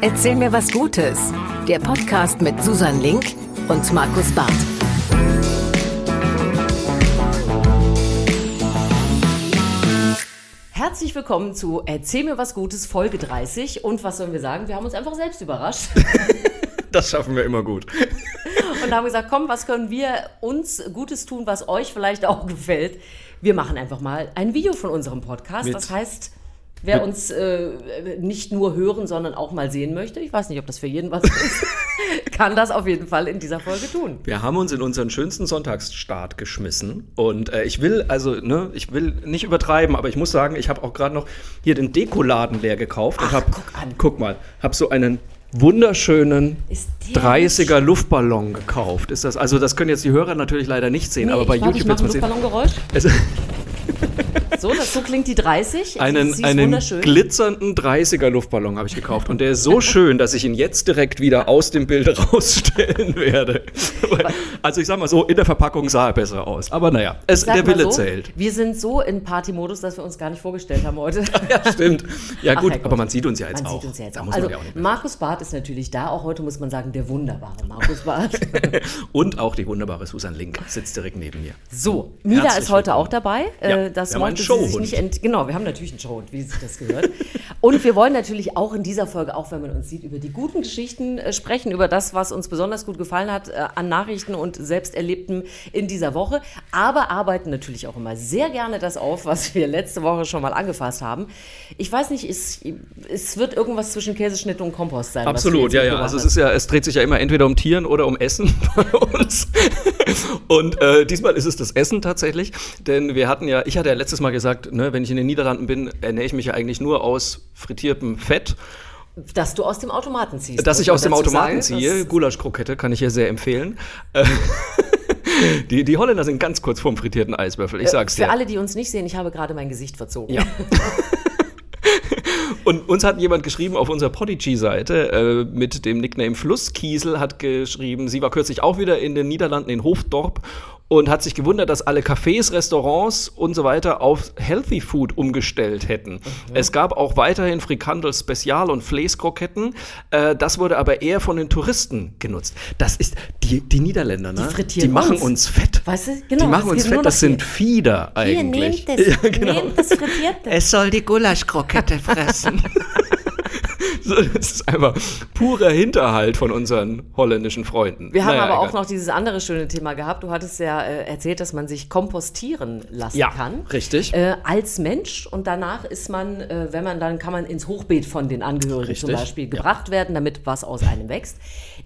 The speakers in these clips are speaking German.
Erzähl mir was Gutes. Der Podcast mit Susan Link und Markus Barth. Herzlich willkommen zu Erzähl mir was Gutes, Folge 30. Und was sollen wir sagen? Wir haben uns einfach selbst überrascht Das schaffen wir immer gut. und haben gesagt, komm, was können wir uns Gutes tun, was euch vielleicht auch gefällt? Wir machen einfach mal ein Video von unserem Podcast. Mit- das heißt, wer uns äh, nicht nur hören, sondern auch mal sehen möchte, ich weiß nicht, ob das für jeden was ist, kann das auf jeden Fall in dieser Folge tun. Wir haben uns in unseren schönsten Sonntagsstart geschmissen und äh, ich will also ne, ich will nicht übertreiben, aber ich muss sagen, ich habe auch gerade noch hier den Dekoladen leer gekauft und Ach, habe guck an. guck mal, habe so einen wunderschönen Ist der 30er Luftballon gekauft. Ist das also das können jetzt die Hörer natürlich leider nicht sehen, aber bei YouTube jetzt ein mal sehen. Luftballongeräusch. So, das, so klingt die 30. einen, Sie einen glitzernden 30er Luftballon habe ich gekauft und der ist so schön, dass ich ihn jetzt direkt wieder aus dem Bild rausstellen werde. Also ich sag mal so, in der Verpackung sah er besser aus. Aber naja, es, der Wille so, zählt. Wir sind so in Partymodus, dass wir uns gar nicht vorgestellt haben heute. Ja, stimmt. Ja Ach, gut, Herrgott. aber man sieht uns ja jetzt man auch. Sieht uns ja jetzt auch. Also ja auch. Markus Barth ist natürlich da. Auch heute muss man sagen, der wunderbare Markus Barth. Und auch die wunderbare Susan Link sitzt direkt neben mir. So, Mila Herzlich ist heute willkommen. auch dabei. Ja, Äh, das einen mochte sie sich nicht ent Genau, wir haben natürlich einen Showhund, wie sich das gehört. Und wir wollen natürlich auch in dieser Folge, auch wenn man uns sieht, über die guten Geschichten äh, sprechen, über das, was uns besonders gut gefallen hat äh, an Nachrichten und Selbsterlebten in dieser Woche. Aber arbeiten natürlich auch immer sehr gerne das auf, was wir letzte Woche schon mal angefasst haben. Ich weiß nicht, es, es wird irgendwas zwischen Käseschnitt und Kompost sein. Absolut, ja, ja. Also es ist ja, es dreht sich ja immer entweder um Tieren oder um Essen bei uns. Und äh, diesmal ist es das Essen tatsächlich, denn wir hatten ja, ich hatte ja letztes Mal gesagt, ne, wenn ich in den Niederlanden bin, ernähre ich mich ja eigentlich nur aus frittiertem Fett. Dass du aus dem Automaten ziehst. Dass ich aus dem Automaten sagen. ziehe, Gulaschkrokette kann ich hier sehr empfehlen. Äh, die, die Holländer sind ganz kurz vorm frittierten Eiswürfel, ich sag's Für dir. alle, die uns nicht sehen, ich habe gerade mein Gesicht verzogen. Ja. Und uns hat jemand geschrieben auf unserer Podigy-Seite äh, mit dem Nickname Flusskiesel, hat geschrieben, sie war kürzlich auch wieder in den Niederlanden in Hofdorp und hat sich gewundert, dass alle Cafés, Restaurants und so weiter auf Healthy Food umgestellt hätten. Es gab auch weiterhin Frikandel Spezial und Fleeskroketten. Äh, das wurde aber eher von den Touristen genutzt. Das ist die, die Niederländer, ne? Die frittieren machen uns. uns fett. Weißt du, genau, Die machen uns fett. Das sind hier. Fieder Hier, eigentlich. nehmt es, Ja, genau. nehmt das Frittierte. Es soll die Gulaschkrokette fressen. Das ist einfach purer Hinterhalt von unseren holländischen Freunden. Wir haben Naja, aber auch egal. noch dieses andere schöne Thema gehabt. Du hattest ja äh, erzählt, dass man sich kompostieren lassen Ja, kann. richtig. Äh, als Mensch. Und danach ist man, äh, wenn man dann, kann man ins Hochbeet von den Angehörigen zum Richtig, Beispiel ja. gebracht werden, damit was aus einem wächst.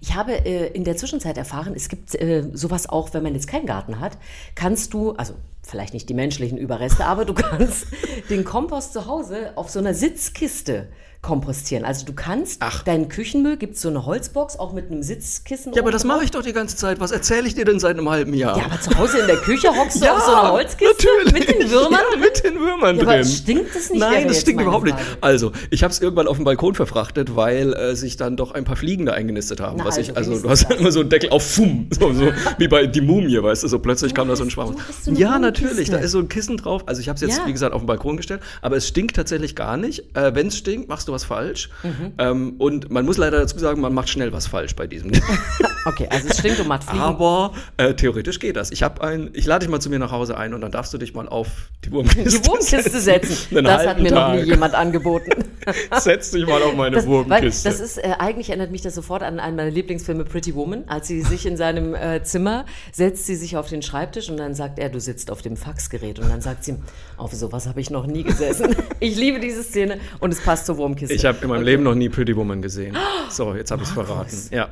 Ich habe äh, in der Zwischenzeit erfahren, es gibt äh, sowas auch, wenn man jetzt keinen Garten hat, kannst du, also vielleicht nicht die menschlichen Überreste, aber du kannst den Kompost zu Hause auf so einer Sitzkiste kompostieren. Also du kannst Ach. deinen Küchenmüll, gibt es so eine Holzbox, auch mit einem Sitzkissen. Ja, aber das mache ich doch die ganze Zeit. Was erzähle ich dir denn seit einem halben Jahr? Ja, aber zu Hause in der Küche hockst du auf so einer Holzkiste mit den Würmern Ja, mit den Würmern Ja, drin. aber stinkt es nicht? Nein, das stinkt überhaupt nicht. Frage. Also, ich habe es irgendwann auf dem Balkon verfrachtet, weil äh, sich dann doch ein paar Fliegen da eingenistet haben. Na, was also ich, also du wenigstens hast das. immer so einen Deckel auf Fumm, so, so wie bei die Mumie, weißt du, so plötzlich kam da so ein Schwamm. du ja, natürlich, da ist so ein Kissen drauf. Also ich habe es jetzt, Ja. wie gesagt, auf den Balkon gestellt, aber es stinkt tatsächlich gar nicht. Äh, Wenn es stinkt, machst du was falsch. Mhm. Ähm, und man muss leider dazu sagen, man macht schnell was falsch bei diesem. Okay, also es stinkt und macht Fliegen. Aber äh, theoretisch geht das. Ich habe ein, ich lade dich mal zu mir nach Hause ein und dann darfst du dich mal auf die Wurmkiste, die Wurmkiste setzen. Einen Das hat mir noch nie Tag. jemand angeboten. Setz dich mal auf meine Das, Wurmkiste. das ist, äh, eigentlich erinnert mich das sofort an einen meiner Lieblingsfilme Pretty Woman. Als sie sich in seinem äh, Zimmer setzt, sie sich auf den Schreibtisch und dann sagt er, du sitzt auf dem Faxgerät. Und dann sagt sie, auf sowas habe ich noch nie gesessen. ich liebe diese Szene und es passt zur Wurmkiste. Ich habe in meinem Leben noch nie Pretty Woman gesehen. So, jetzt habe ich es verraten. Ja.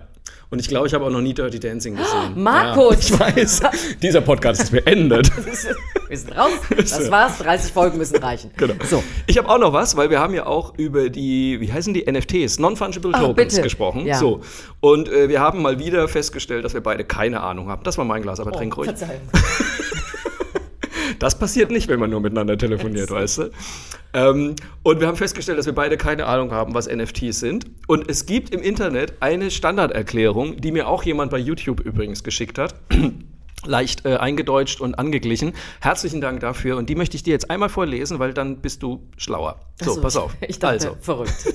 Und ich glaube, ich habe auch noch nie Dirty Dancing gesehen. Markus! Ja, ich weiß. Dieser Podcast ist beendet. Wir sind raus. Das war's. 30 Folgen müssen reichen. Genau. So. Ich habe auch noch was, weil wir haben ja auch über die, wie heißen die, NFTs, Non-Fungible Tokens bitte. gesprochen. Ja. So. Und äh, wir haben mal wieder festgestellt, dass wir beide keine Ahnung haben. Das war mein Glas, aber Oh, trink ruhig. Verzeihung. Das passiert nicht, wenn man nur miteinander telefoniert, weißt du? Ähm, und wir haben festgestellt, dass wir beide keine Ahnung haben, was NFTs sind. Und es gibt im Internet eine Standarderklärung, die mir auch jemand bei YouTube übrigens geschickt hat. Leicht äh, eingedeutscht und angeglichen. Herzlichen Dank dafür. Und die möchte ich dir jetzt einmal vorlesen, weil dann bist du schlauer. So, Ach pass auf. Ich dachte, also, verrückt.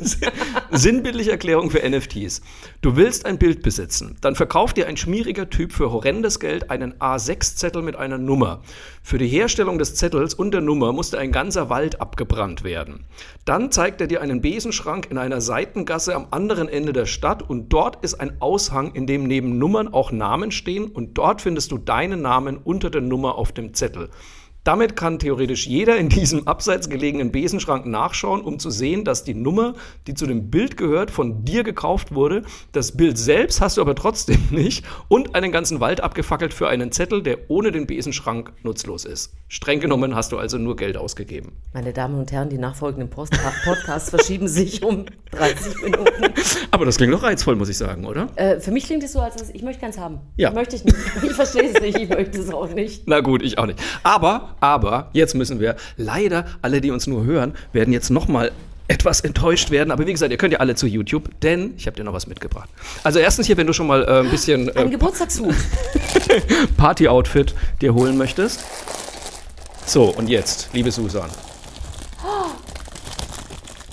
sinnbildliche Erklärung für NFTs. Du willst ein Bild besitzen. Dann verkauft dir ein schmieriger Typ für horrendes Geld einen A6-Zettel mit einer Nummer. Für die Herstellung des Zettels und der Nummer musste ein ganzer Wald abgebrannt werden. Dann zeigt er dir einen Besenschrank in einer Seitengasse am anderen Ende der Stadt und dort ist ein Aushang, in dem neben Nummern auch Namen stehen und dort findest du deinen Namen unter der Nummer auf dem Zettel. Damit kann theoretisch jeder in diesem abseits gelegenen Besenschrank nachschauen, um zu sehen, dass die Nummer, die zu dem Bild gehört, von dir gekauft wurde. Das Bild selbst hast du aber trotzdem nicht und einen ganzen Wald abgefackelt für einen Zettel, der ohne den Besenschrank nutzlos ist. Streng genommen hast du also nur Geld ausgegeben. Meine Damen und Herren, die nachfolgenden Post Podcasts verschieben sich um 30 Minuten. Aber das klingt doch reizvoll, muss ich sagen, oder? Äh, für mich klingt es so, als ich möchte keins haben. Ja. Möchte ich nicht. Ich verstehe es nicht, ich möchte es auch nicht. Na gut, ich auch nicht. Aber, aber, jetzt müssen wir, leider, alle, die uns nur hören, werden jetzt nochmal etwas enttäuscht werden. Aber wie gesagt, ihr könnt ja alle zu YouTube, denn ich habe dir noch was mitgebracht. Also erstens hier, wenn du schon mal äh, ein bisschen Ein äh, Geburtstagshut. Party-Outfit dir holen möchtest. So, und jetzt, liebe Susan.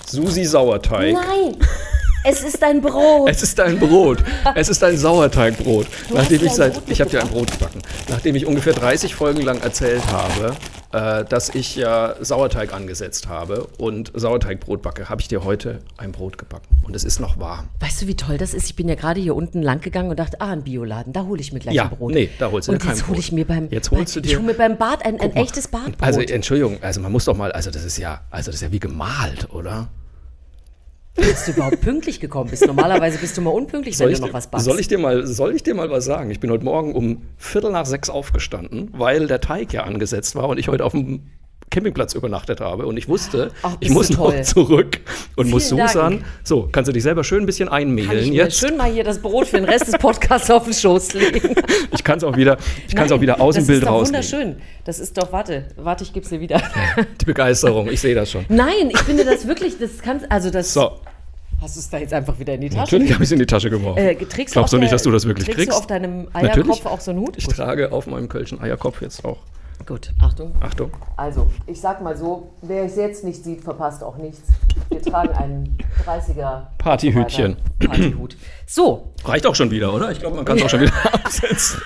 Susi Sauerteig. Nein, es ist ein Brot. Es ist ein Brot. Es ist ein Sauerteigbrot. Nachdem hast ich seit, ich habe dir ein Brot gebacken. Nachdem ich ungefähr 30 Folgen lang erzählt habe, äh, dass ich ja Sauerteig angesetzt habe und Sauerteigbrot backe, habe ich dir heute ein Brot gebacken. Und es ist noch warm. Weißt du, wie toll das ist? Ich bin ja gerade hier unten lang gegangen und dachte, ah, ein Bioladen, da hole ich mir gleich Ja, ein Brot. nee, da holst du und dir kein jetzt hole Brot. ich mir beim, Jetzt holst bei, du ich dir- hole mir beim Bad ein, ein mal. echtes Badbrot. Also Entschuldigung, also man muss doch mal, also das ist ja, also das ist ja wie gemalt, oder? Bist du überhaupt pünktlich gekommen bist? Normalerweise bist du mal unpünktlich, wenn ich, du noch dir- was backst. soll, ich dir mal, soll ich dir mal was sagen? Ich bin heute Morgen um Viertel nach sechs aufgestanden, weil der Teig ja angesetzt war und ich heute auf dem Campingplatz übernachtet habe und ich wusste, Ach, ich muss noch zurück und muss Vielen Susan. Dank. So, kannst du dich selber schön ein bisschen einmehlen jetzt? schön mal hier das Brot für den Rest des Podcasts auf den Schoß legen. Ich kann es auch wieder, ich kann es auch wieder aus dem das Bild ist doch rausnehmen. wunderschön. Das ist doch, warte, warte, ich gebe dir wieder. Die Begeisterung, ich sehe das schon. Nein, ich finde das wirklich, das kannst, also das, So, hast du es da jetzt einfach wieder in die Tasche? natürlich habe ich es in die Tasche geworfen. Äh, trägst Glaubst du nicht, der- dass du das wirklich trägst kriegst? du auf deinem Natürlich. Eierkopf auch so einen Hut? Ich trage auf meinem Kölschen Eierkopf jetzt auch. Gut, Achtung. Achtung. Also, ich sag mal so, wer es jetzt nicht sieht, verpasst auch nichts. Wir tragen einen 30er Partyhütchen. Partyhut. So, Reicht auch schon wieder, oder? Ich glaube, man kann es auch schon wieder absetzen.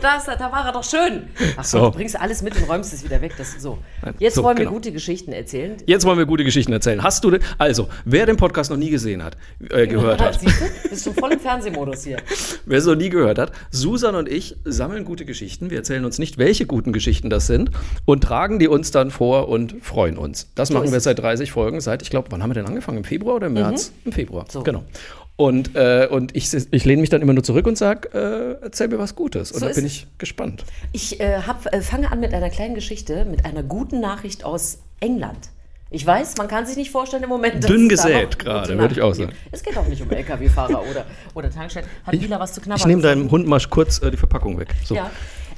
Da, er, da war er doch schön. Ach So. Gott, du bringst alles mit und räumst es wieder weg. Das, so. Jetzt so, wollen wir genau. gute Geschichten erzählen. Jetzt wollen wir gute Geschichten erzählen. Hast du also, wer den Podcast noch nie gesehen hat, äh, gehört hat, Siehst du? Bist schon voll im Fernsehmodus hier. wer es noch nie gehört hat, Susan und ich sammeln gute Geschichten. Wir erzählen uns nicht, welche guten Geschichten das sind und tragen die uns dann vor und freuen uns. Das machen ist wir seit 30 Folgen, seit, ich glaube, wann haben wir denn angefangen? Im Februar oder im März? Im Februar, Mhm. So. genau. Und, äh, und ich, ich lehne mich dann immer nur zurück und sage, äh, erzähl mir was Gutes. Und So da bin ich gespannt. Ich äh, hab, äh, fange an mit einer kleinen Geschichte, mit einer guten Nachricht aus England. Ich weiß, man kann sich nicht vorstellen im Moment. dass Dünn gesät gerade, würde ich auch gibt. Es geht auch nicht um LKW-Fahrer oder, oder Tankstellen. Hat Mila was zu knabbern? Ich nehme deinem Hund mal kurz äh, die Verpackung weg. So. Ja.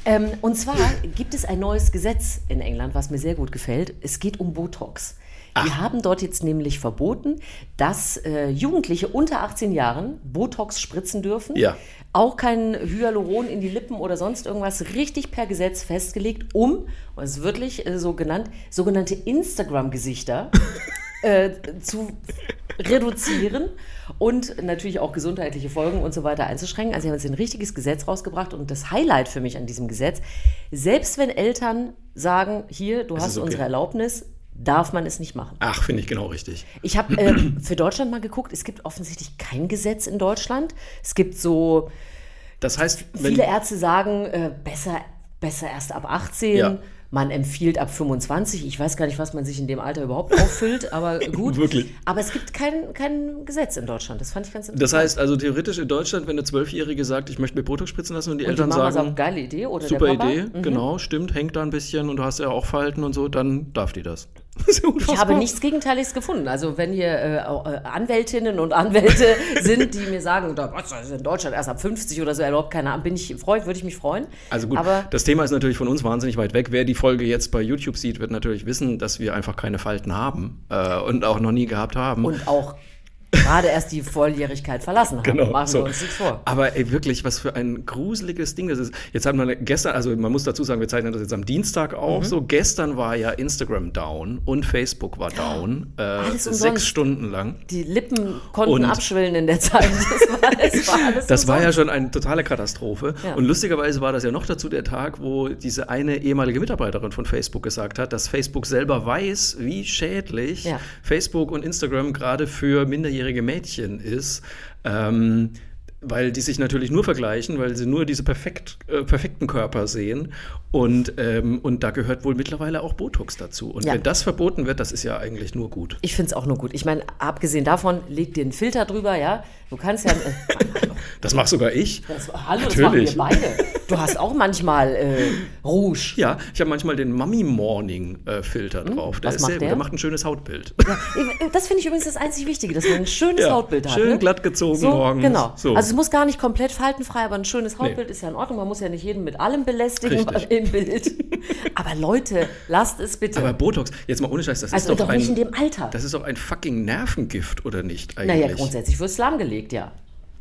Ähm, und zwar gibt es ein neues Gesetz in England, was mir sehr gut gefällt. Es geht um Botox. Die haben dort jetzt nämlich verboten, dass äh, Jugendliche unter 18 Jahren Botox spritzen dürfen. Ja. Auch kein Hyaluron in die Lippen oder sonst irgendwas. Richtig per Gesetz festgelegt, um, und es ist wirklich äh, so genannt, sogenannte Instagram-Gesichter äh, zu reduzieren und natürlich auch gesundheitliche Folgen und so weiter einzuschränken. Also sie haben jetzt ein richtiges Gesetz rausgebracht und das Highlight für mich an diesem Gesetz, selbst wenn Eltern sagen, hier, du hast ist okay. unsere Erlaubnis, darf man es nicht machen. Ach, finde ich genau richtig. Ich habe ähm, für Deutschland mal geguckt, es gibt offensichtlich kein Gesetz in Deutschland. Es gibt so, Das heißt, viele Ärzte sagen, äh, besser, besser erst ab 18. Ja. Man empfiehlt ab 25. Ich weiß gar nicht, was man sich in dem Alter überhaupt auffüllt, aber gut. Wirklich. Aber es gibt kein, kein Gesetz in Deutschland. Das fand ich ganz interessant. das heißt also theoretisch in Deutschland, wenn eine Zwölfjährige sagt, ich möchte mir Botox spritzen lassen und die und die Eltern Mama sagen, sagt, geile Idee oder super. Idee, Mhm. genau, stimmt, hängt da ein bisschen und du hast ja auch Falten und so, dann darf die das. Ich habe nichts Gegenteiliges gefunden. Also wenn hier äh, äh, Anwältinnen und Anwälte sind, die mir sagen, was, ist in Deutschland erst ab 50 oder so erlaubt, keine Ahnung, bin ich freut, würde ich mich freuen. Also gut, Aber das Thema ist natürlich von uns wahnsinnig weit weg. Wer die Folge jetzt bei YouTube sieht, wird natürlich wissen, dass wir einfach keine Falten haben äh, und auch noch nie gehabt haben. und auch gerade erst die Volljährigkeit verlassen haben. Genau. Machen so. wir uns nichts vor. Aber ey, wirklich, was für ein gruseliges Ding das ist. Jetzt haben wir gestern, also man muss dazu sagen, wir zeichnen das jetzt am Dienstag auf. Mhm. So, gestern war ja Instagram down und Facebook war down. Äh, Alles sechs umsonst. Stunden lang. Die Lippen konnten Und- abschwellen in der Zeit. Das war, das war alles Das war ja schon eine totale Katastrophe. Ja. Und lustigerweise war das ja noch dazu der Tag, wo diese eine ehemalige Mitarbeiterin von Facebook gesagt hat, dass Facebook selber weiß, wie schädlich Ja. Facebook und Instagram gerade für minderjährige Mädchen ist. Ähm, weil die sich natürlich nur vergleichen, weil sie nur diese perfekt, äh, perfekten Körper sehen. Und, ähm, und da gehört wohl mittlerweile auch Botox dazu. Und Ja. wenn das verboten wird, das ist ja eigentlich nur gut. Ich finde es auch nur gut. Ich meine, abgesehen davon, leg dir einen Filter drüber, ja. Du kannst ja. Äh, Das mache sogar ich. das, hallo, das machen wir Natürlich. beide. Du hast auch manchmal äh, Rouge. Ja, ich habe manchmal den Mummy Morning äh, Filter drauf. Der Hm? was ist macht sehr gut. der? Der macht ein schönes Hautbild. Das finde ich übrigens das einzig Wichtige, dass man ein schönes Ja, Hautbild hat. schön ne? glatt gezogen so, morgens. Genau. So. Also es muss gar nicht komplett faltenfrei, aber ein schönes Hautbild ist ja in Ordnung. Man muss ja nicht jeden mit allem belästigen Richtig. im Bild. Aber Leute, lasst es bitte. Aber Botox, jetzt mal ohne Scheiß, das also ist doch doch nicht in ein, dem Alter. das ist doch ein fucking Nervengift, oder nicht eigentlich? naja, grundsätzlich wird es lahmgelegt, ja.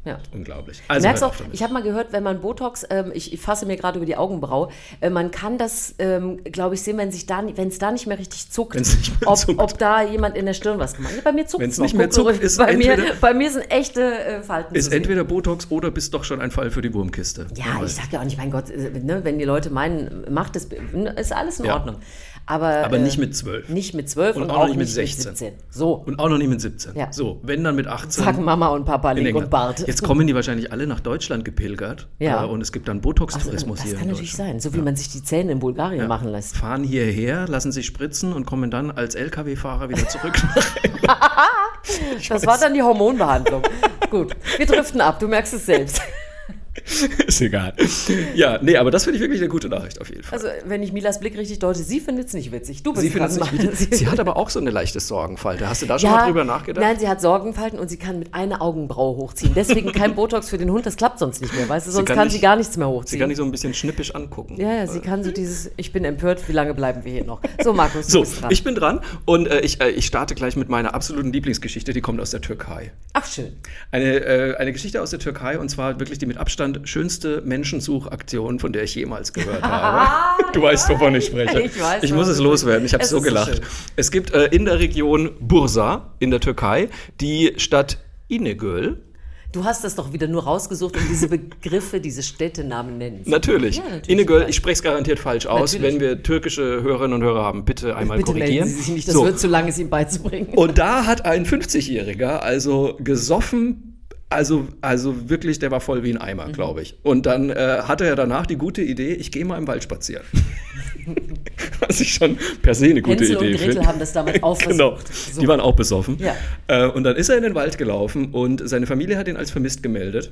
Ja. Unglaublich. Also merkst auch, ich habe mal gehört, wenn man Botox, ähm, ich, ich fasse mir gerade über die Augenbraue, äh, man kann das, ähm, glaube ich, sehen, wenn sich da, wenn es da nicht mehr richtig zuckt, mehr ob, zuckt. ob da jemand in der Stirn was gemacht hat. Bei mir zuckt es nicht mehr zuckt, ist bei mir, entweder- bei mir sind echte äh, Falten ist entweder Botox oder bist doch schon ein Fall für die Wurmkiste. Ja, ich weiß. sag ja auch nicht, mein Gott, äh, ne, wenn die Leute meinen, macht es, ist alles in Ja. Ordnung. Aber, Aber äh, nicht mit 12. Nicht mit 12 und, Und auch, nicht mit 16. 16. So, Und auch noch nicht mit 17. Ja. So, wenn dann mit 18. sagen Mama und Papa in Link und Bart. Jetzt kommen die wahrscheinlich alle nach Deutschland gepilgert. Ja. Äh, und es gibt dann Also, Botox-Tourismus das hier kann in natürlich sein, so wie man sich die Zähne in Bulgarien machen lässt. Fahren hierher, lassen sich spritzen und kommen dann als LKW-Fahrer wieder zurück. Das war dann die Hormonbehandlung. Gut, wir driften ab, du merkst es selbst. ist egal. Ja, nee, aber das finde ich wirklich eine gute Nachricht auf jeden Fall. Also, wenn ich Milas Blick richtig deute, sie findet es nicht witzig. Du bist Sie findet es nicht wichtig. Sie hat aber auch so eine leichte Sorgenfalte. Hast du da schon mal drüber nachgedacht? Nein, sie hat Sorgenfalten und sie kann mit einer Augenbraue hochziehen. Deswegen kein Botox für den Hund, das klappt sonst nicht mehr, weißt du? Sonst kann kann, nicht- sie gar nichts mehr Sie hochziehen. kann dich so ein bisschen schnippisch angucken. ja, ja, sie kann so dieses, ich bin empört, wie lange bleiben wir hier noch? So, Markus, du So, bist dran. ich bin dran und äh, ich, äh, ich starte gleich mit meiner absoluten Lieblingsgeschichte, die kommt aus der Türkei. Ach, schön. Eine, äh, eine Geschichte aus der Türkei und zwar wirklich die mit Abstand schönste Menschensuchaktion, von der ich jemals gehört habe. Du weißt, wovon ich spreche. Ich weiß, Ich muss es loswerden. Ich habe so gelacht. schön. es gibt äh, in der Region Bursa in der Türkei die Stadt İnegöl. Du hast das doch wieder nur rausgesucht, um diese Begriffe, diese Städtenamen nennen zu Natürlich. Ja, natürlich. Inegöl, ich spreche es garantiert falsch aus. Natürlich. Wenn wir türkische Hörerinnen und Hörer haben, bitte einmal Bitte korrigieren. melden Sie sich nicht, das So. wird zu lang, es ihm beizubringen. Und da hat ein 50-Jähriger also gesoffen. Also, also wirklich, der war voll wie ein Eimer, Mhm. glaube ich. Und dann äh, hatte er danach die gute Idee, ich gehe mal im Wald spazieren. Was ich schon per se eine gute Hänsel und Idee Gretel finde. haben das damals auch Genau. So. die waren auch besoffen. Ja. Äh, und dann ist er in den Wald gelaufen und seine Familie hat ihn als vermisst gemeldet.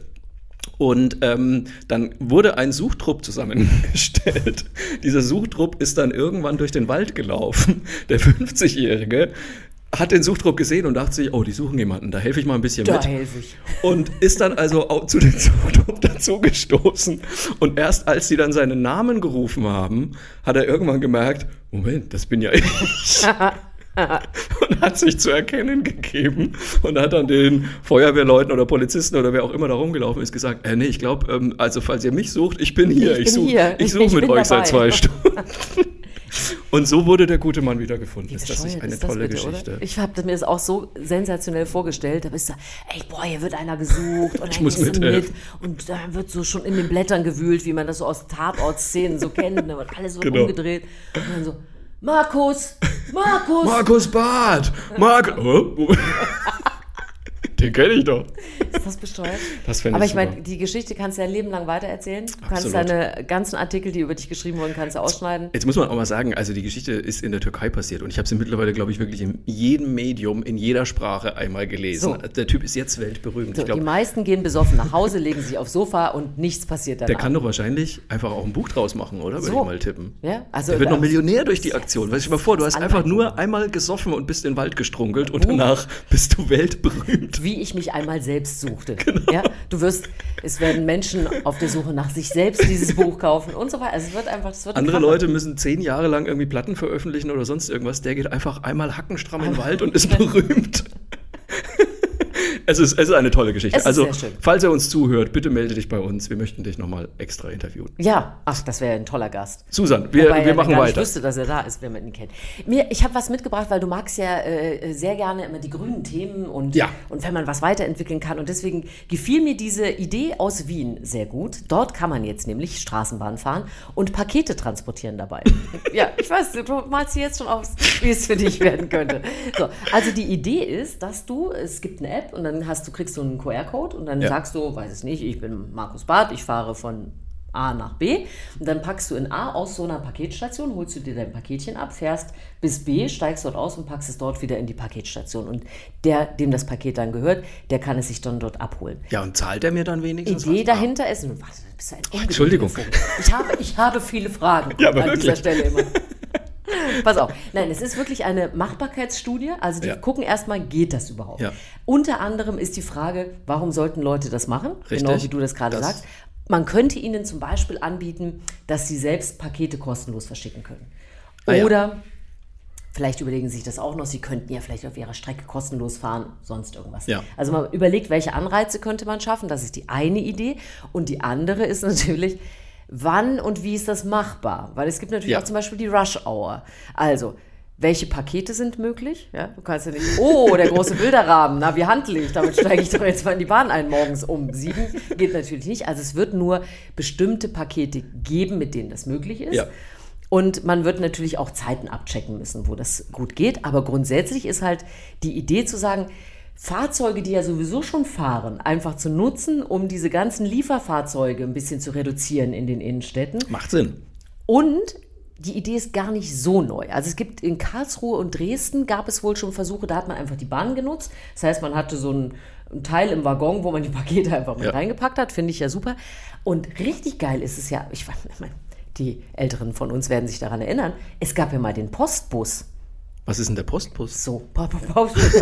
Und ähm, dann wurde ein Suchtrupp zusammengestellt. Dieser Suchtrupp ist dann irgendwann durch den Wald gelaufen. Der 50-Jährige hat den Suchtrupp gesehen und dachte sich, oh, die suchen jemanden, da helfe ich mal ein bisschen Da mit. helfe ich. Und ist dann also auch zu dem Suchtrupp dazugestoßen. Und erst als sie dann seinen Namen gerufen haben, hat er irgendwann gemerkt, Moment, das bin ja ich. und hat sich zu erkennen gegeben und hat dann den Feuerwehrleuten oder Polizisten oder wer auch immer da rumgelaufen ist gesagt, äh, nee, ich glaube, ähm, also falls ihr mich sucht, ich bin hier, Ich ich, suche ich such ich mit euch seit dabei. zwei Stunden. Und so wurde der gute Mann wieder gefunden. Ist das nicht eine das tolle bitte, Geschichte? Oder? Ich habe mir das auch so sensationell vorgestellt. Da bist du, ey, boah, hier wird einer gesucht und dann muss mithelfen. mit und dann wird so schon in den Blättern gewühlt, wie man das so aus Tatortszenen so kennt. Ne? Und alles so Genau. umgedreht. Und dann so, Markus, Markus. Markus Barth! Mark oh, Den kenne ich doch. Ist das besteuert? Das fände Aber ich ich meine, die Geschichte kannst du ja Leben lang weitererzählen. Du kannst Absolut. deine ganzen Artikel, die über dich geschrieben wurden, kannst du ausschneiden. Jetzt muss man auch mal sagen, also die Geschichte ist in der Türkei passiert und ich habe sie mittlerweile, glaube ich, wirklich in jedem Medium, in jeder Sprache einmal gelesen. So. Der Typ ist jetzt weltberühmt. So, ich die meisten gehen besoffen nach Hause, legen sich aufs Sofa und nichts passiert danach. der kann doch wahrscheinlich einfach auch ein Buch draus machen, oder? Würde So. ich mal tippen. Ja, also Der wird noch Millionär durch die Aktion. Weißt du mal vor, du hast einfach nur einmal gesoffen und bist in den Wald gestrunkelt und danach bist du weltberühmt. wie ich mich einmal selbst suchte. Genau. Ja, du wirst, es werden Menschen auf der Suche nach sich selbst dieses Buch kaufen und so weiter. Also es wird einfach, es wird ein Andere Kracher. Leute müssen zehn Jahre lang irgendwie Platten veröffentlichen oder sonst irgendwas. Der geht einfach einmal hackenstramm im Wald und ist berühmt. Es ist, es ist eine tolle Geschichte. Also, falls er uns zuhört, bitte melde dich bei uns. Wir möchten dich nochmal extra interviewen. Ja, ach, das wäre ein toller Gast. Susan, wir, Wobei wir machen gar weiter. wüsste, dass er da ist, wenn man ihn kennt. Mir, ich habe was mitgebracht, weil du magst ja äh, sehr gerne immer die grünen Themen und, Ja. und wenn man was weiterentwickeln kann. Und deswegen gefiel mir diese Idee aus Wien sehr gut. Dort kann man jetzt nämlich Straßenbahn fahren und Pakete transportieren dabei. ja, ich weiß, du malst dir jetzt schon aus, wie es für dich werden könnte. So, also die Idee ist, dass du, es gibt eine App und dann hast du, kriegst du einen QR-Code und dann Ja. sagst du, weiß es nicht, ich bin Markus Barth, ich fahre von A nach B und dann packst du in A aus so einer Paketstation, holst du dir dein Paketchen ab, fährst bis B, steigst dort aus und packst es dort wieder in die Paketstation und der, dem das Paket dann gehört, der kann es sich dann dort abholen. Ja, und zahlt er mir dann wenigstens Idee was? dahinter ist, was, bist du ein ungeduldiger Entschuldigung. Ich habe, ich habe viele Fragen Ja, an dieser wirklich. Stelle immer. Pass auf. Nein, es ist wirklich eine Machbarkeitsstudie. Also die Ja. gucken erstmal, geht das überhaupt? Ja. Unter anderem ist die Frage, warum sollten Leute das machen? Richtig. Genau wie du das gerade sagst. Man könnte ihnen zum Beispiel anbieten, dass sie selbst Pakete kostenlos verschicken können. Ah ja. Oder vielleicht überlegen sie sich das auch noch, sie könnten ja vielleicht auf ihrer Strecke kostenlos fahren, sonst irgendwas. Ja. Also man überlegt, welche Anreize könnte man schaffen, das ist die eine Idee. Und die andere ist natürlich, wann und wie ist das machbar? Weil es gibt natürlich Ja. auch zum Beispiel die Rush Hour. Also, welche Pakete sind möglich? Ja, du kannst ja nicht, oh, der große Bilderrahmen, na, wie handle ich? Damit steige ich doch jetzt mal in die Bahn ein morgens um sieben. Geht natürlich nicht. Also es wird nur bestimmte Pakete geben, mit denen das möglich ist. Ja. Und man wird natürlich auch Zeiten abchecken müssen, wo das gut geht. Aber grundsätzlich ist halt die Idee zu sagen, Fahrzeuge, die ja sowieso schon fahren, einfach zu nutzen, um diese ganzen Lieferfahrzeuge ein bisschen zu reduzieren in den Innenstädten. Macht Sinn. Und die Idee ist gar nicht so neu. Also es gibt in Karlsruhe und Dresden gab es wohl schon Versuche, da hat man einfach die Bahn genutzt. Das heißt, man hatte so ein, ein Teil im Waggon, wo man die Pakete einfach mit Ja. reingepackt hat. Finde ich ja super. Und richtig geil ist es ja, ich meine, die Älteren von uns werden sich daran erinnern, es gab ja mal den Postbus. Was ist denn der Postbus? So, Postbus, was ist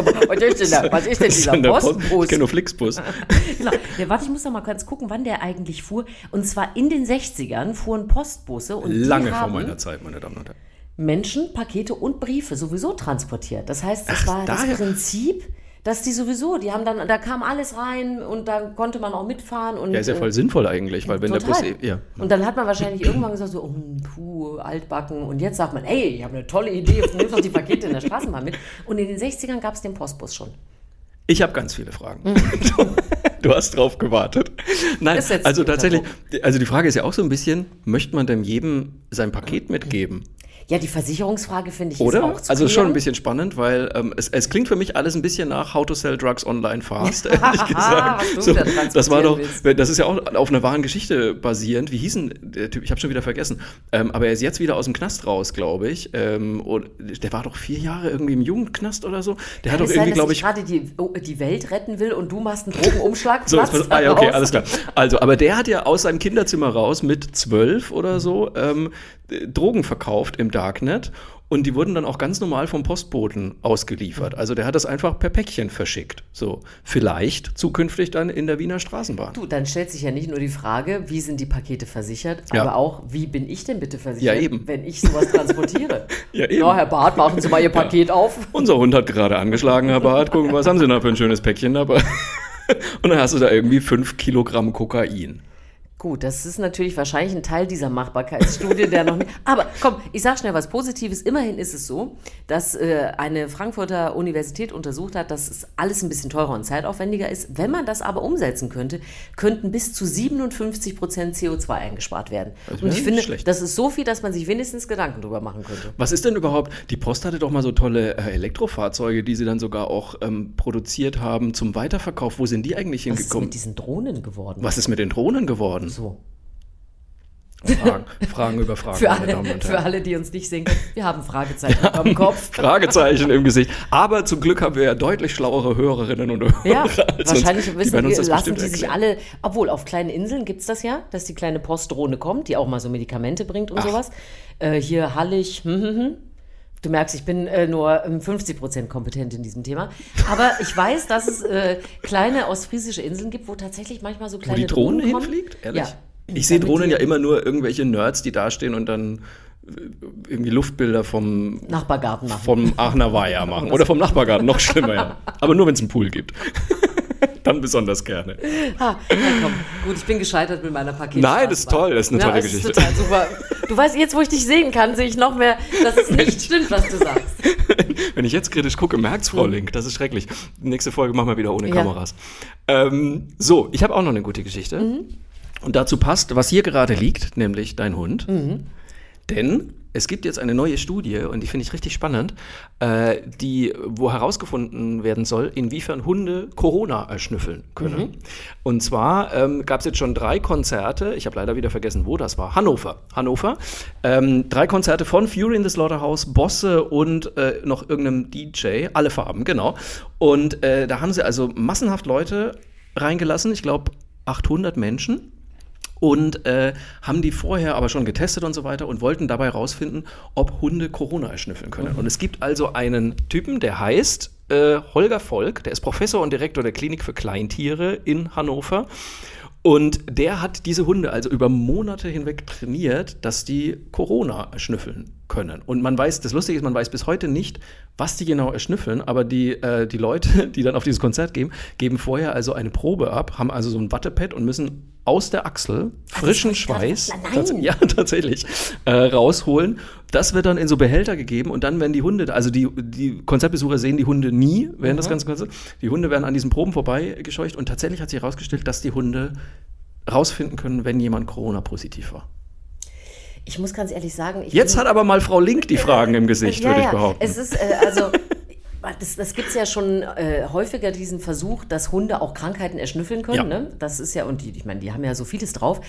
denn, da? Was ist denn dieser der Post- Postbus? Ich kenne nur Flixbus. genau. Ja, warte, ich muss noch mal ganz gucken, wann der eigentlich fuhr. Und zwar in den 60ern fuhren Postbusse und Lange vor meiner Zeit, meine Damen und Herren. Menschen, Pakete und Briefe sowieso transportiert. Das heißt, das Ach, war daher- das Prinzip, dass die sowieso, die haben dann, da kam alles rein und da konnte man auch mitfahren. Und, Ja, ist ja voll äh, sinnvoll eigentlich, weil wenn der Bus. Total. Ja. Und dann hat man wahrscheinlich irgendwann gesagt, so, oh, puh, altbacken. Und jetzt sagt man, ey, ich habe eine tolle Idee, nimm doch die Pakete in der Straßenbahn mit. Und in den 60ern gab es den Postbus schon. Ich habe ganz viele Fragen. Du hast drauf gewartet. Nein, Das setzt also tatsächlich, also die Frage ist ja auch so ein bisschen, möchte man denn jedem sein Paket mitgeben? Ja, die Versicherungsfrage finde ich Oder? auch zu Also schon klären. ein bisschen spannend, weil ähm, es, es klingt für mich alles ein bisschen nach How to Sell Drugs Online Fast, ehrlich gesagt. So, wieder das war doch, das ist ja auch auf einer wahren Geschichte basierend. Wie hieß denn der Typ? Ich habe schon wieder vergessen. Ähm, aber er ist jetzt wieder aus dem Knast raus, glaube ich. Ähm, und der war doch vier Jahre irgendwie im Jugendknast oder so. Der hat Kann doch es sein, irgendwie, glaube ich gerade die, oh, die Welt retten will und du machst einen Drogenumschlag? So, ah, ja, okay, daraus? alles klar. Also, aber der hat ja aus seinem Kinderzimmer raus mit zwölf oder so ähm, äh, Drogen verkauft im Darknet und die wurden dann auch ganz normal vom Postboten ausgeliefert. Also der hat das einfach per Päckchen verschickt. So, vielleicht zukünftig dann in der Wiener Straßenbahn. Du, dann stellt sich ja nicht nur die Frage, wie sind die Pakete versichert, Ja. aber auch, wie bin ich denn bitte versichert, Ja, eben. wenn ich sowas transportiere? Ja, eben. Ja, Herr Barth, machen Sie mal Ihr Paket auf. Unser Hund hat gerade angeschlagen, Herr Barth. Gucken, was haben Sie da für ein schönes Päckchen dabei? Und dann hast du da irgendwie fünf Kilogramm Kokain. Gut, das ist natürlich wahrscheinlich ein Teil dieser Machbarkeitsstudie, der noch nicht. Aber komm, ich sag schnell was Positives. Immerhin ist es so, dass äh, eine Frankfurter Universität untersucht hat, dass es alles ein bisschen teurer und zeitaufwendiger ist. Wenn man das aber umsetzen könnte, könnten bis zu 57 Prozent CO2 eingespart werden. Das Und ich finde, schlecht. das ist so viel, dass man sich wenigstens Gedanken drüber machen könnte. Was ist denn überhaupt? Die Post hatte doch mal so tolle äh, Elektrofahrzeuge, die sie dann sogar auch ähm, produziert haben zum Weiterverkauf. Wo sind die eigentlich Was ist hingekommen? mit diesen Drohnen geworden? Was ist mit den Drohnen geworden? So. Fragen, Fragen über Fragen, Für meine alle, Damen und für alle, die uns nicht sehen können, wir haben Fragezeichen am Kopf. Fragezeichen im Gesicht. Aber zum Glück haben wir ja deutlich schlauere Hörerinnen und Hörer. Ja, wahrscheinlich uns. wissen die lassen die sich alle, obwohl auf kleinen Inseln gibt es das ja, dass die kleine Postdrohne kommt, die auch mal so Medikamente bringt und Ach. sowas. Äh, hier Hallig, hm, hm, hm. Du merkst, ich bin äh, nur ähm, 50% kompetent in diesem Thema. Aber ich weiß, dass es äh, kleine ostfriesische Inseln gibt, wo tatsächlich manchmal so Wo kleine die Drohne Drohnen hinfliegt? Ehrlich? Ja. Ich sehe Drohnen ja immer nur irgendwelche Nerds, die dastehen und dann äh, irgendwie Luftbilder vom, Nachbargarten machen. vom Aachener Weiher machen. Oder vom Nachbargarten, noch schlimmer, ja. Aber nur, wenn es einen Pool gibt. Dann besonders gerne. Ha, na komm, gut, ich bin gescheitert mit meiner Paket. Nein, das ist toll, das ist eine tolle es Geschichte. Total super. Du weißt, jetzt, wo ich dich sehen kann, sehe ich noch mehr, dass es nicht stimmt, was du sagst. Wenn ich jetzt kritisch gucke, merkt's Frau Link, das ist schrecklich. Nächste Folge machen wir wieder ohne Ja. Kameras. Ähm, so, ich habe auch noch eine gute Geschichte. Und dazu passt, was hier gerade liegt, nämlich dein Hund. Denn es gibt jetzt eine neue Studie, und die finde ich richtig spannend, äh, die, wo herausgefunden werden soll, inwiefern Hunde Corona erschnüffeln können. Und zwar ähm, gab es jetzt schon drei Konzerte, ich habe leider wieder vergessen, wo das war, Hannover. Hannover. Ähm, drei Konzerte von Fury in the Slaughterhouse, Bosse und äh, noch irgendeinem DJ, alle Farben, genau. Und äh, da haben sie also massenhaft Leute reingelassen, ich glaube 800 Menschen und äh, haben die vorher aber schon getestet und so weiter und wollten dabei herausfinden, ob Hunde Corona erschnüffeln können. Und es gibt also einen Typen, der heißt äh, Holger Volk, der ist Professor und Direktor der Klinik für Kleintiere in Hannover. Und der hat diese Hunde also über Monate hinweg trainiert, dass die Corona erschnüffeln können. Und man weiß, das Lustige ist, man weiß bis heute nicht, was die genau erschnüffeln, aber die, äh, die Leute, die dann auf dieses Konzert gehen, geben vorher also eine Probe ab, haben also so ein Wattepad und müssen aus der Achsel frischen grad- Schweiß, tats ja tatsächlich, äh, rausholen. Das wird dann in so Behälter gegeben und dann werden die Hunde, also die, die Konzertbesucher sehen die Hunde nie während das ganze Konzert. Die Hunde werden an diesen Proben vorbeigescheucht und tatsächlich hat sich herausgestellt, dass die Hunde rausfinden können, wenn jemand Corona-positiv war. Ich muss ganz ehrlich sagen, ich Jetzt bin- hat aber mal Frau Link die Fragen im Gesicht, ja, würde ich ja. behaupten. Es ist äh, also. Das, das gibt es ja schon äh, häufiger, diesen Versuch, dass Hunde auch Krankheiten erschnüffeln können. Ja. Ne? Das ist ja, und die, ich meine, die haben ja so vieles drauf.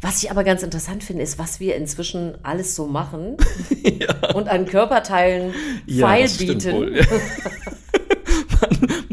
Was ich aber ganz interessant finde, ist, was wir inzwischen alles so machen und an Körperteilen feil das stimmt bieten.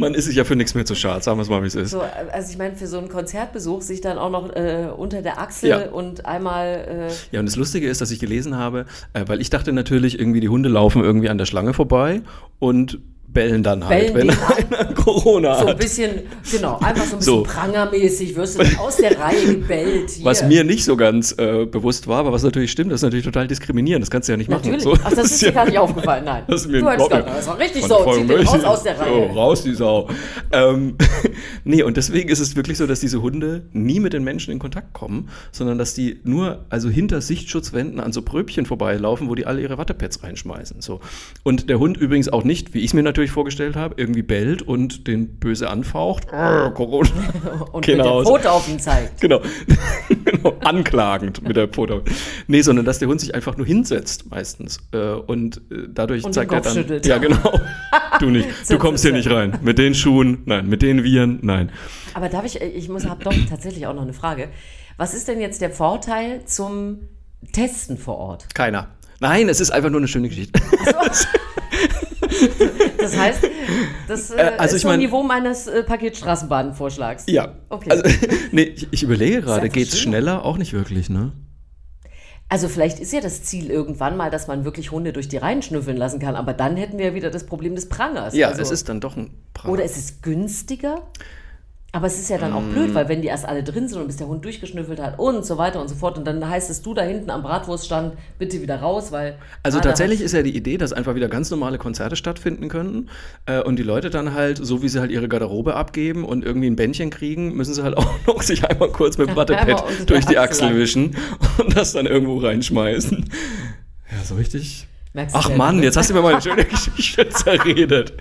man ist sich ja für nichts mehr zu schade, sagen wir es mal, wie es ist. So, also ich meine, für so einen Konzertbesuch sich dann auch noch äh, unter der Achsel Ja. und einmal. Äh, Ja, und das Lustige ist, dass ich gelesen habe, äh, weil ich dachte natürlich, irgendwie die Hunde laufen irgendwie an der Schlange vorbei und bellen dann halt, Bellen wenn einer Corona so ein hat. bisschen, genau, einfach so ein bisschen So. prangermäßig wirst du aus der Reihe gebellt. Hier. Was mir nicht so ganz äh, bewusst war, aber was natürlich stimmt, das ist natürlich total diskriminierend. Das kannst du ja nicht Natürlich. machen. Ach, das ist dir gar nicht aufgefallen, nein. Das ist mir du überhaupt gar nicht- das war richtig so, zieh den raus aus der Reihe. So, raus die Sau. ähm, nee, und deswegen ist es wirklich so, dass diese Hunde nie mit den Menschen in Kontakt kommen, sondern dass die nur, also hinter Sichtschutzwänden an so Pröbchen vorbeilaufen, wo die alle ihre Wattepads reinschmeißen. So. Und der Hund übrigens auch nicht, wie ich es mir natürlich vorgestellt habe, irgendwie bellt und den böse anfaucht. Arr, Corona. Und Geh mit der Hause. Foto auf ihn zeigt. Genau. genau. Anklagend mit der Foto. Nee, sondern dass der Hund sich einfach nur hinsetzt meistens. Äh, und äh, dadurch Und zeigt er dann. schüttelt. Ja, genau. Du nicht. Du kommst hier nicht rein. Mit den Schuhen, nein. Mit den Viren, nein. Aber darf ich, ich muss, habe doch tatsächlich auch noch eine Frage. Was ist denn jetzt der Vorteil zum Testen vor Ort? Keiner. Nein, es ist einfach nur eine schöne Geschichte. Das heißt, das äh, Äh, also ist ich mein- Niveau meines äh, Paketstraßenbahnvorschlags. ja. Okay. Also, nee, ich, ich überlege gerade, geht's schön. schneller? Auch nicht wirklich, ne? Also vielleicht ist ja das Ziel irgendwann mal, dass man wirklich Hunde durch die Reihen schnüffeln lassen kann, aber dann hätten wir ja wieder das Problem des Prangers. Ja, also, es ist dann doch ein Prager. Oder es ist günstiger, aber es ist ja dann auch Mm. blöd, weil wenn die erst alle drin sind und bis der Hund durchgeschnüffelt hat und so weiter und so fort und dann heißt es, du da hinten am Bratwurststand, bitte wieder raus, weil... Also Ah, tatsächlich ist ja die Idee, dass einfach wieder ganz normale Konzerte stattfinden können äh, und die Leute dann halt, so wie sie halt ihre Garderobe abgeben und irgendwie ein Bändchen kriegen, müssen sie halt auch noch sich einmal kurz mit dem Wattepad durch die Achsel wischen und das dann irgendwo reinschmeißen. Ja, so richtig. Merkst Ach Mann, ne? jetzt hast du mir mal eine schöne Geschichte zerredet.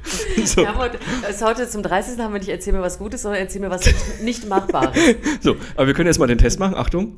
So, haben heute, es ist heute zum 30. haben wir nicht erzähl mir was Gutes, sondern erzähl mir was nicht, Machbares. so, aber wir können jetzt mal den Test machen. Achtung,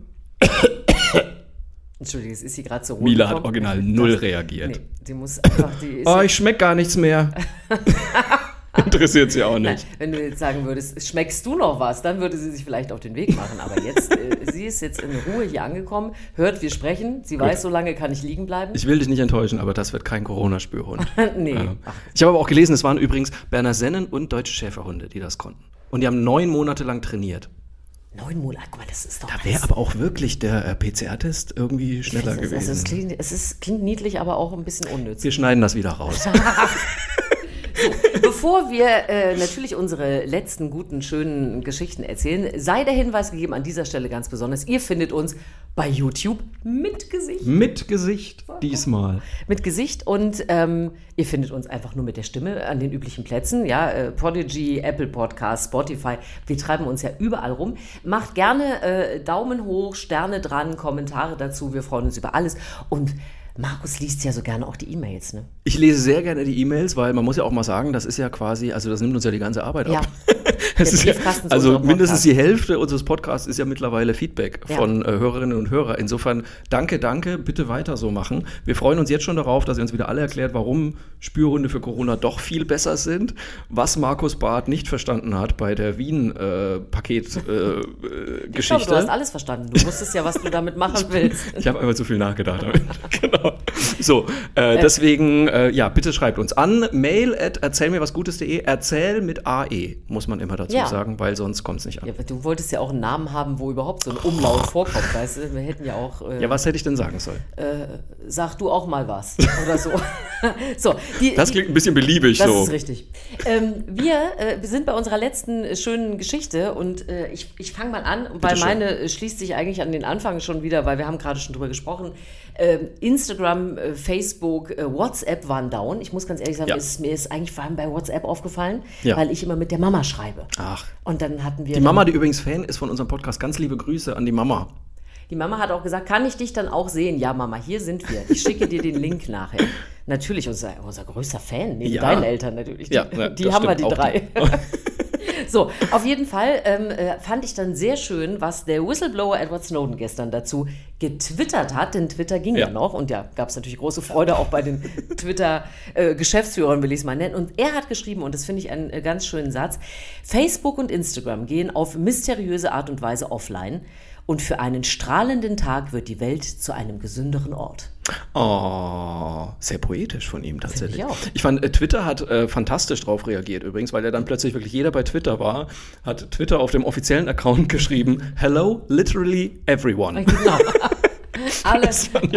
Entschuldige, es ist sie gerade so rot. Mila hat original null reagiert. Nee, die muss einfach, die ist Oh, ich schmeck gar nichts mehr. Interessiert sie auch nicht. Wenn du jetzt sagen würdest, schmeckst du noch was, dann würde sie sich vielleicht auf den Weg machen. Aber jetzt, äh, sie ist jetzt in Ruhe hier angekommen, hört, wir sprechen. Sie weiß, so lange kann ich liegen bleiben. Ich will dich nicht enttäuschen, aber das wird kein Corona-Spürhund. nee. Ja. Ich habe aber auch gelesen, es waren übrigens Berner Sennen und deutsche Schäferhunde, die das konnten. Und die haben neun Monate lang trainiert. Neun Monate, guck mal, das ist doch. Da wäre aber auch wirklich der äh, PCR-Test irgendwie schneller es, ist, also es, gewesen. klingt, es ist, klingt niedlich, aber auch ein bisschen unnütz. Wir schneiden das wieder raus. So, bevor wir äh, natürlich unsere letzten guten, schönen Geschichten erzählen, sei der Hinweis gegeben an dieser Stelle ganz besonders. Ihr findet uns bei YouTube mit Gesicht. Mit Gesicht diesmal. Mit Gesicht und ähm, ihr findet uns einfach nur mit der Stimme an den üblichen Plätzen. Ja, äh, Prodigy, Apple Podcast, Spotify. Wir treiben uns ja überall rum. Macht gerne äh, Daumen hoch, Sterne dran, Kommentare dazu. Wir freuen uns über alles. Und Markus liest ja so gerne auch die E-Mails, ne? Ich lese sehr gerne die E-Mails, weil man muss ja auch mal sagen, das ist ja quasi, also das nimmt uns ja die ganze Arbeit Ja. ab. Ja, also mindestens die Hälfte unseres Podcasts ist ja mittlerweile Feedback Ja. von äh, Hörerinnen und Hörern. Insofern danke, danke, bitte weiter so machen. Wir freuen uns jetzt schon darauf, dass ihr uns wieder alle erklärt, warum Spürhunde für Corona doch viel besser sind, was Markus Barth nicht verstanden hat bei der Wien-Paket-Geschichte. Äh, äh, Ich glaube, Geschichte. du hast alles verstanden. Du wusstest ja, was du damit machen willst. Ich habe einfach zu viel nachgedacht. damit. genau. So, äh, deswegen, äh, ja, bitte schreibt uns an. Mail at erzählmirwasgutes.de. Erzähl mit AE, muss man immer dazu Ja. sagen, weil sonst kommt es nicht an. Ja, du wolltest ja auch einen Namen haben, wo überhaupt so ein Umlaut vorkommt, weißt du? Wir hätten ja auch. Äh, Ja, was hätte ich denn sagen sollen? Sag du auch mal was. Oder so. so die, Das klingt ein bisschen beliebig Das so. ist richtig. Ähm, wir, äh, sind bei unserer letzten äh, schönen Geschichte und äh, ich, ich fange mal an, weil schön. meine äh, schließt sich eigentlich an den Anfang schon wieder, weil wir haben gerade schon drüber gesprochen. Ähm, Instagram, äh, Facebook, äh, WhatsApp waren down. Ich muss ganz ehrlich sagen, Ja. ist, mir ist eigentlich vor allem bei WhatsApp aufgefallen, Ja. weil ich immer mit der Mama schreibe. Ach. Und dann hatten wir. Die Mama, die übrigens Fan ist von unserem Podcast, ganz liebe Grüße an die Mama. Die Mama hat auch gesagt, kann ich dich dann auch sehen? Ja, Mama, hier sind wir. Ich schicke dir den Link nachher. Natürlich, unser, unser größter Fan, neben Ja. deinen Eltern natürlich. Die, Ja, ja, die haben wir, die drei. so, auf jeden Fall ähm, äh, fand ich dann sehr schön, was der Whistleblower Edward Snowden gestern dazu getwittert hat, denn Twitter ging ja, Ja. noch und ja, gab es natürlich große Freude auch bei den Twitter-Geschäftsführern, will ich es mal nennen. Und er hat geschrieben, und das finde ich einen äh, ganz schönen Satz, Facebook und Instagram gehen auf mysteriöse Art und Weise offline und für einen strahlenden Tag wird die Welt zu einem gesünderen Ort. Oh, sehr poetisch von ihm tatsächlich. ich auch. Ich fand, äh, Twitter hat äh, fantastisch drauf reagiert übrigens, weil er dann plötzlich wirklich jeder bei Twitter war, hat Twitter auf dem offiziellen Account geschrieben, Hello, literally everyone. Genau. alle,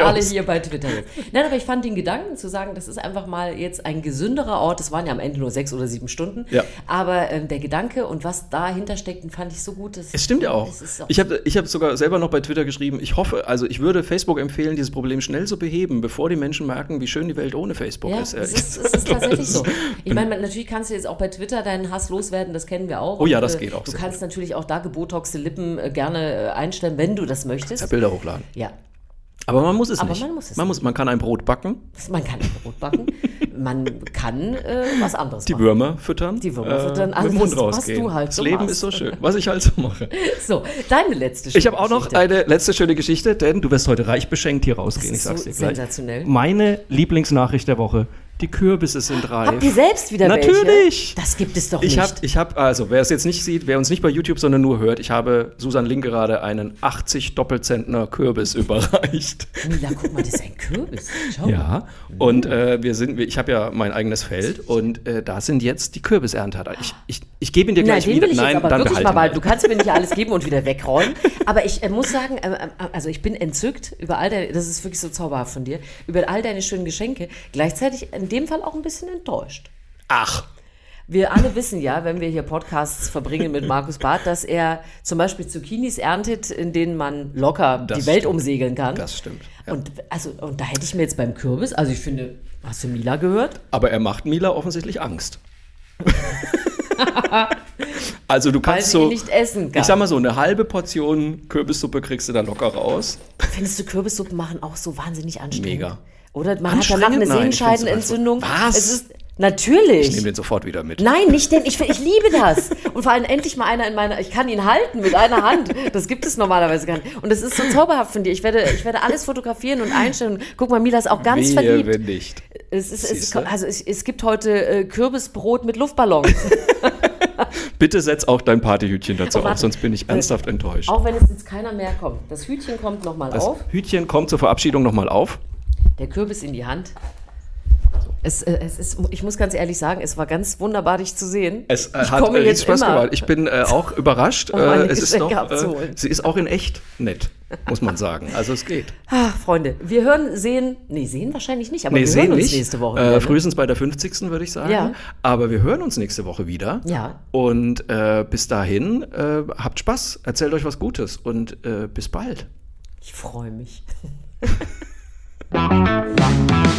alle hier bei Twitter jetzt. Nein, aber ich fand den Gedanken zu sagen, das ist einfach mal jetzt ein gesünderer Ort. Das waren ja am Ende nur sechs oder sieben Stunden. Ja. Aber ähm, der Gedanke und was dahinter steckt, den fand ich so gut. dass- Es stimmt ja auch. Es auch Ich habe ich hab sogar selber noch bei Twitter geschrieben, ich hoffe, also ich würde Facebook empfehlen, dieses Problem schnell zu beheben, bevor die Menschen merken, wie schön die Welt ohne Facebook ja, ist. es ist, es ist tatsächlich so. Ich meine, natürlich kannst du jetzt auch bei Twitter deinen Hass loswerden, das kennen wir auch. Oh ja, Und, das äh, geht auch Du kannst natürlich auch da gebotoxte Lippen äh, gerne äh, einstellen, wenn du das möchtest. Ja, Bilder hochladen. Ja, Aber man muss es Aber nicht. man muss es man, muss, man kann ein Brot backen, man kann ein Brot backen, man kann äh, was anderes die machen. Würmer füttern, Die Würmer füttern, mit also dem Mund was- was rausgehen. du halt das so Leben machst. ist so schön, was ich halt so mache. So, deine letzte Ich habe auch noch Geschichte. eine letzte schöne Geschichte, denn du wirst heute reich beschenkt hier rausgehen. Das Ich sag's ist dir so gleich. sensationell. Meine Lieblingsnachricht der Woche: Die Kürbisse sind reif. Habt ihr selbst wieder Natürlich. welche? Das gibt es doch Ich nicht. habe, ich hab, also wer es jetzt nicht sieht, wer uns nicht bei YouTube, sondern nur hört, ich habe Susan Link gerade einen 80 Doppelzentner Kürbis überreicht. Mila, guck mal, das ist ein Kürbis. Schau. Ja, und äh, wir sind, ich habe ja mein eigenes Feld und äh, da sind jetzt die Kürbisernte. Ich, ich, ich gebe ihn dir Nein, gleich den wieder. will ich Nein, jetzt aber dann wirklich mal bald. Du kannst mir nicht alles geben und wieder wegräumen. Aber ich äh, muss sagen, äh, äh, also ich bin entzückt über all deine, das ist wirklich so zauberhaft von dir, über all deine schönen Geschenke. Gleichzeitig in dem Fall auch ein bisschen enttäuscht. Ach, Wir alle wissen ja, wenn wir hier Podcasts verbringen mit Markus Barth, dass er zum Beispiel Zucchinis erntet, in denen man locker Das die Welt stimmt. umsegeln kann. das stimmt. Ja. Und, also, und da hätte ich mir jetzt beim Kürbis, also ich finde, hast du Mila gehört? Aber er macht Mila offensichtlich Angst. also du kannst so, nicht essen kann. ich sag mal so, eine halbe Portion Kürbissuppe kriegst du dann locker raus. Findest du Kürbissuppen machen auch so wahnsinnig anstrengend? Mega. Oder man hat danach eine Sehenscheidenentzündung. Was? Es ist, natürlich. Ich nehme den sofort wieder mit. Nein, nicht den. Ich, ich liebe das. Und vor allem endlich mal einer in meiner. Ich kann ihn halten mit einer Hand. Das gibt es normalerweise gar nicht. Und das ist so zauberhaft von dir. Ich werde, ich werde alles fotografieren und einstellen. Und guck mal, Mila ist auch ganz Wehe, verliebt. wenn nicht. Es, ist, es, also es, es gibt heute äh, Kürbisbrot mit Luftballons. Bitte setz auch dein Partyhütchen dazu Oh, auf, sonst bin ich ernsthaft enttäuscht. auch wenn es jetzt keiner mehr kommt. Das Hütchen kommt nochmal Das auf. Hütchen kommt zur Verabschiedung nochmal auf. Der Kürbis in die Hand. Es, äh, es ist, ich muss ganz ehrlich sagen, es war ganz wunderbar, dich zu sehen. Es äh, ich hat komme äh, jetzt Spaß immer. gemacht. Ich bin äh, auch überrascht. Um Äh, es ist noch, äh, sie ist auch in echt nett, muss man sagen. Also es geht. Ah, Freunde, wir hören, sehen, nee, sehen wahrscheinlich nicht, aber Nee, wir sehen hören uns nicht. nächste Woche. Äh, wieder, ne? frühestens bei der 50. würde ich sagen. Ja. Aber wir hören uns nächste Woche wieder. Ja. Und äh, bis dahin, äh, habt Spaß, erzählt euch was Gutes und äh, bis bald. Ich freue mich. Thank you.